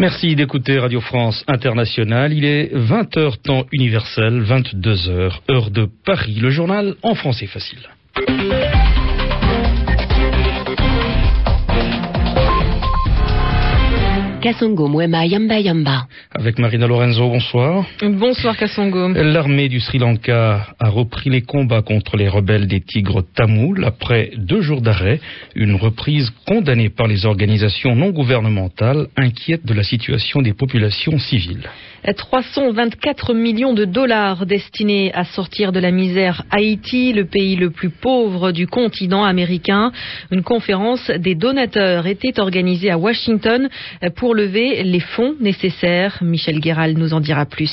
Merci d'écouter Radio France Internationale. Il est 20h temps universel, 22h heure de Paris. Le journal en français facile. Kasongo Mwema Yamba Yamba. Avec Marina Lorenzo, bonsoir. Bonsoir Kasongo. L'armée du Sri Lanka a repris les combats contre les rebelles des Tigres tamouls après deux jours d'arrêt, une reprise condamnée par les organisations non gouvernementales inquiètes de la situation des populations civiles. 324 millions de dollars destinés à sortir de la misère Haïti, le pays le plus pauvre du continent américain. Une conférence des donateurs était organisée à Washington pour lever les fonds nécessaires. Michel Guéral nous en dira plus.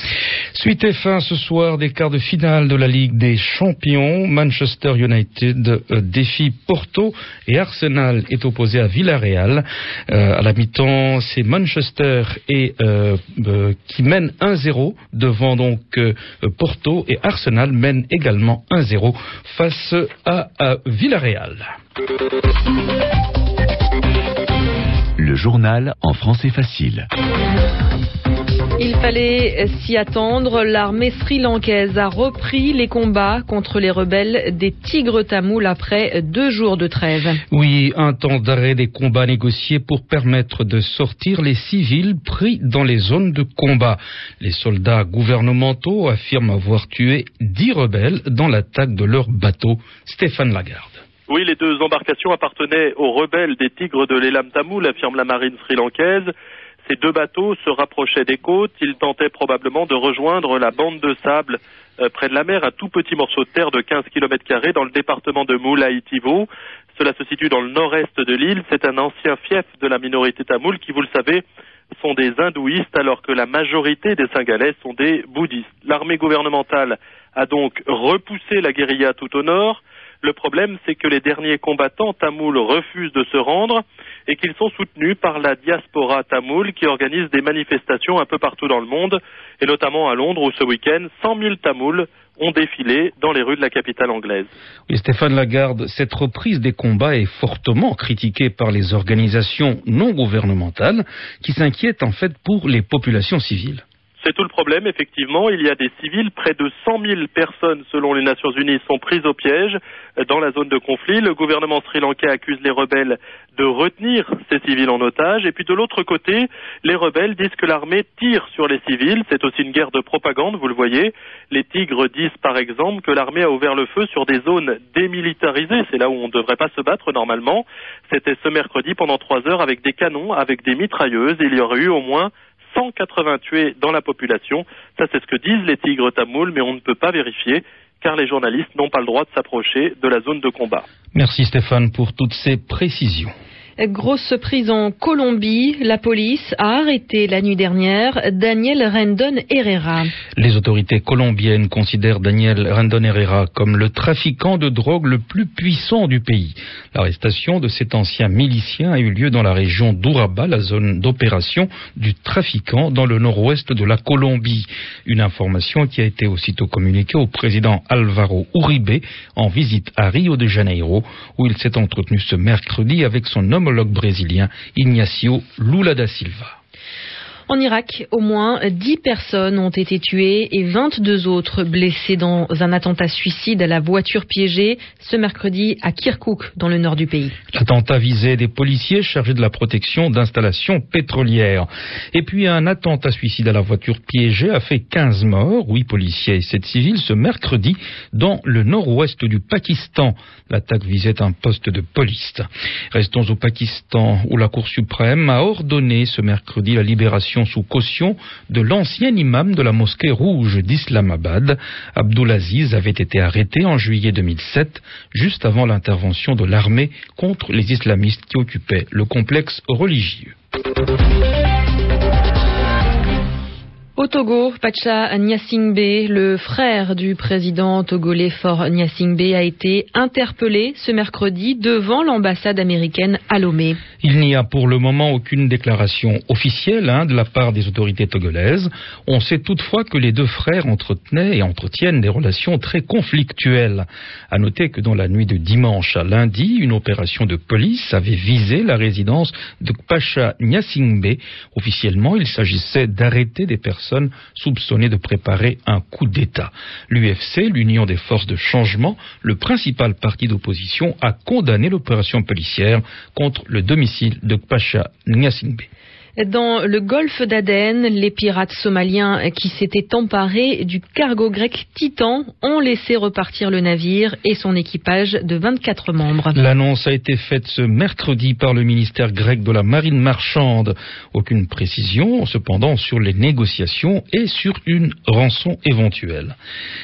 Suite et fin ce soir des quarts de finale de la Ligue des Champions. Manchester United euh, défie Porto et Arsenal est opposé à Villarreal. Euh, à la mi-temps, c'est Manchester et, euh, euh qui mène 1-0 devant donc euh, Porto et Arsenal mène également 1-0 face à, à Villarreal. Le journal en français facile. Il fallait s'y attendre. L'armée sri-lankaise a repris les combats contre les rebelles des Tigres tamouls après deux jours de trêve. Oui, un temps d'arrêt des combats négociés pour permettre de sortir les civils pris dans les zones de combat. Les soldats gouvernementaux affirment avoir tué dix rebelles dans l'attaque de leur bateau. Stéphane Lagarde. Oui, les deux embarcations appartenaient aux rebelles des Tigres de l'Elam Tamoul, affirme la marine sri-lankaise. Ces deux bateaux se rapprochaient des côtes. Ils tentaient probablement de rejoindre la bande de sable euh, près de la mer, un tout petit morceau de terre de 15 km dans le département de Moulaïtivo. Cela se situe dans le nord-est de l'île. C'est un ancien fief de la minorité tamoule qui, vous le savez, sont des hindouistes alors que la majorité des Singalais sont des bouddhistes. L'armée gouvernementale a donc repoussé la guérilla tout au nord. Le problème, c'est que les derniers combattants tamouls refusent de se rendre et qu'ils sont soutenus par la diaspora tamoule qui organise des manifestations un peu partout dans le monde, et notamment à Londres où ce week-end, 100 000 tamouls ont défilé dans les rues de la capitale anglaise. Oui, Stéphane Lagarde, cette reprise des combats est fortement critiquée par les organisations non gouvernementales qui s'inquiètent en fait pour les populations civiles. C'est tout le problème, effectivement. Il y a des civils, près de 100 000 personnes, selon les Nations Unies, sont prises au piège dans la zone de conflit. Le gouvernement sri-lankais accuse les rebelles de retenir ces civils en otage. Et puis de l'autre côté, les rebelles disent que l'armée tire sur les civils. C'est aussi une guerre de propagande, vous le voyez. Les Tigres disent par exemple que l'armée a ouvert le feu sur des zones démilitarisées. C'est là où on ne devrait pas se battre normalement. C'était ce mercredi pendant trois heures avec des canons, avec des mitrailleuses. Il y aurait eu au moins 180 tués dans la population. Ça, c'est ce que disent les tigres tamouls, mais on ne peut pas vérifier car les journalistes n'ont pas le droit de s'approcher de la zone de combat. Merci Stéphane pour toutes ces précisions. Grosse prise en Colombie. La police a arrêté la nuit dernière Daniel Rendon Herrera. Les autorités colombiennes considèrent Daniel Rendon Herrera comme le trafiquant de drogue le plus puissant du pays. L'arrestation de cet ancien milicien a eu lieu dans la région d'Uraba, la zone d'opération du trafiquant dans le nord-ouest de la Colombie. Une information qui a été aussitôt communiquée au président Alvaro Uribe en visite à Rio de Janeiro, où il s'est entretenu ce mercredi avec son homme homologue brésilien Ignacio Lula da Silva. En Irak, au moins 10 personnes ont été tuées et 22 autres blessées dans un attentat suicide à la voiture piégée ce mercredi à Kirkouk, dans le nord du pays. L'attentat visait des policiers chargés de la protection d'installations pétrolières. Et puis un attentat suicide à la voiture piégée a fait 15 morts, 8 policiers et 7 civils ce mercredi dans le nord-ouest du Pakistan. L'attaque visait un poste de police. Restons au Pakistan où la Cour suprême a ordonné ce mercredi la libération sous caution de l'ancien imam de la mosquée rouge d'Islamabad. Abdulaziz avait été arrêté en juillet 2007, juste avant l'intervention de l'armée contre les islamistes qui occupaient le complexe religieux. Au Togo, Pacha Nyasingbe, le frère du président togolais Fort Nyasingbe, a été interpellé ce mercredi devant l'ambassade américaine à Lomé. Il n'y a pour le moment aucune déclaration officielle hein, de la part des autorités togolaises. On sait toutefois que les deux frères entretenaient et entretiennent des relations très conflictuelles. À noter que dans la nuit de dimanche à lundi, une opération de police avait visé la résidence de Pacha Nyasingbe. Officiellement, il s'agissait d'arrêter des personnes soupçonné de préparer un coup d'État. L'UFC, l'Union des forces de changement, le principal parti d'opposition, a condamné l'opération policière contre le domicile de Pacha Nyasingbe. Dans le golfe d'Aden, les pirates somaliens qui s'étaient emparés du cargo grec Titan ont laissé repartir le navire et son équipage de 24 membres. L'annonce a été faite ce mercredi par le ministère grec de la marine marchande. Aucune précision cependant sur les négociations et sur une rançon éventuelle.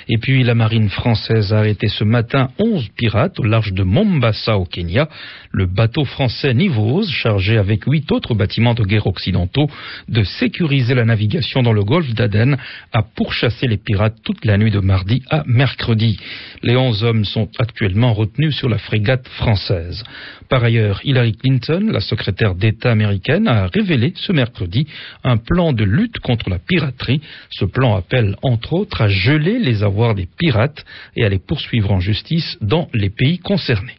Et puis la marine française a arrêté ce matin 11 pirates au large de Mombasa au Kenya. Le bateau français Nivose, chargé avec huit autres bâtiments de guerre occidentaux de sécuriser la navigation dans le golfe d'Aden, a pourchassé les pirates toute la nuit de mardi à mercredi. Les onze hommes sont actuellement retenus sur la frégate française. Par ailleurs, Hillary Clinton, la secrétaire d'État américaine, a révélé ce mercredi un plan de lutte contre la piraterie. Ce plan appelle entre autres à geler les avoirs des pirates et à les poursuivre en justice dans les pays concernés.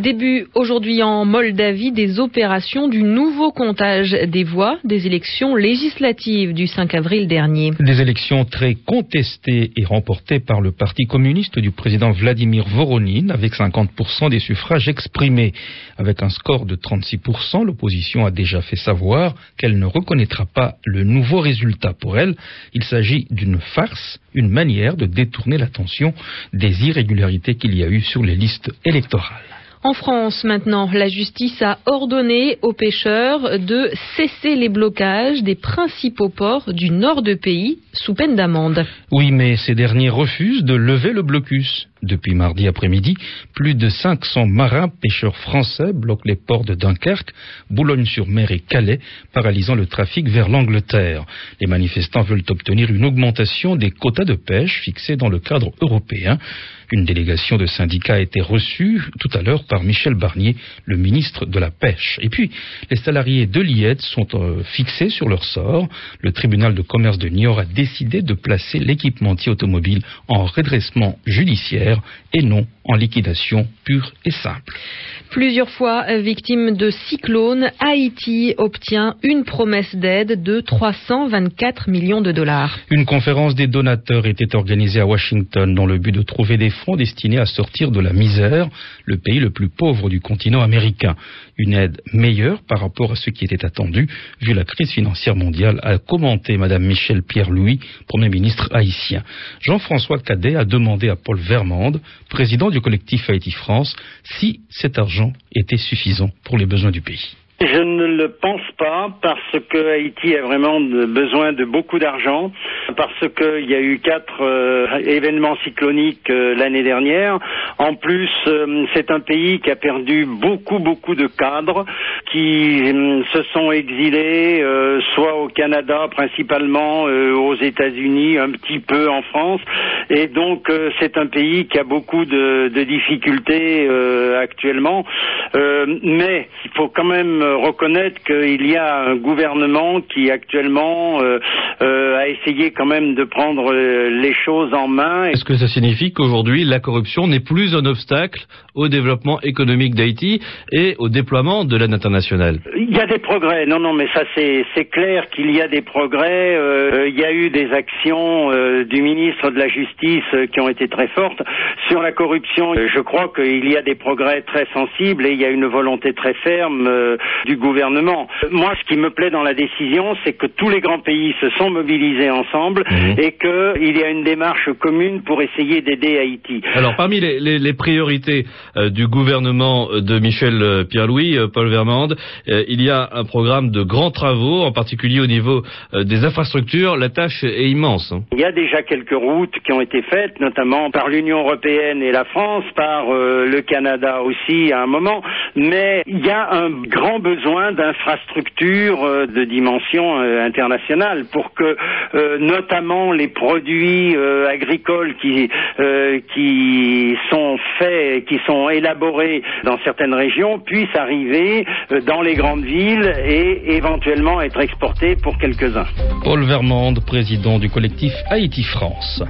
Début aujourd'hui en Moldavie des opérations du nouveau comptage des voix des élections législatives du 5 avril dernier. Des élections très contestées et remportées par le Parti communiste du président Vladimir Voronin avec 50% des suffrages exprimés. Avec un score de 36%, l'opposition a déjà fait savoir qu'elle ne reconnaîtra pas le nouveau résultat. Pour elle, il s'agit d'une farce, une manière de détourner l'attention des irrégularités qu'il y a eu sur les listes électorales. En France, maintenant, la justice a ordonné aux pêcheurs de cesser les blocages des principaux ports du nord de pays sous peine d'amende. Oui, mais ces derniers refusent de lever le blocus. Depuis mardi après-midi, plus de 500 marins pêcheurs français bloquent les ports de Dunkerque, Boulogne-sur-Mer et Calais, paralysant le trafic vers l'Angleterre. Les manifestants veulent obtenir une augmentation des quotas de pêche fixés dans le cadre européen. Une délégation de syndicats a été reçue tout à l'heure par Michel Barnier, le ministre de la Pêche. Et puis, les salariés de l'IED sont euh, fixés sur leur sort. Le tribunal de commerce de Niort a décidé de placer l'équipementier automobile en redressement judiciaire et non en liquidation pure et simple. Plusieurs fois victime de cyclones, Haïti obtient une promesse d'aide de 324 millions de dollars. Une conférence des donateurs était organisée à Washington dans le but de trouver des fonds destinés à sortir de la misère, le pays le plus pauvre du continent américain. Une aide meilleure par rapport à ce qui était attendu, vu la crise financière mondiale, a commenté Madame Michel Pierre-Louis, Premier ministre haïtien. Jean-François Cadet a demandé à Paul Vermande, président du collectif Haïti France, si cet argent était suffisant pour les besoins du pays. Parce que Haïti a vraiment besoin de beaucoup d'argent, parce qu'il y a eu quatre euh, événements cycloniques euh, l'année dernière. En plus, euh, c'est un pays qui a perdu beaucoup, beaucoup de cadres qui se sont exilés, soit au Canada principalement, aux États-Unis, un petit peu en France. Et donc, c'est un pays qui a beaucoup de, difficultés actuellement. mais il faut quand même reconnaître qu'il y un gouvernement qui actuellement euh, euh, a essayé quand même de prendre euh, les choses en main. Est-ce que ça signifie qu'aujourd'hui la corruption n'est plus un obstacle au développement économique d'Haïti et au déploiement de l'aide internationale Il y a des progrès, non, non, mais ça c'est clair qu'il y a des progrès. il y a eu des actions du ministre de la Justice qui ont été très fortes. Sur la corruption, je crois qu'il y a des progrès très sensibles et il y a une volonté très ferme du gouvernement. Moi, ce qui me plaît dans la décision, c'est que tous les grands pays se sont mobilisés ensemble mhm. et qu'il y a une démarche commune pour essayer d'aider Haïti. Alors, parmi les, priorités euh, du gouvernement de Michel euh, Pierre-Louis, euh, Paul Vermande, il y a un programme de grands travaux, en particulier au niveau des infrastructures. La tâche est immense. Hein. Il y a déjà quelques routes qui ont été faites, notamment par l'Union européenne et la France, par le Canada aussi à un moment, mais il y a un grand besoin d'infrastructures infrastructures de dimension internationale pour que notamment les produits agricoles qui qui sont faits, qui sont élaborés dans certaines régions puissent arriver dans les grandes villes et éventuellement être exportés pour quelques-uns. Paul Vermande, président du collectif Haïti France.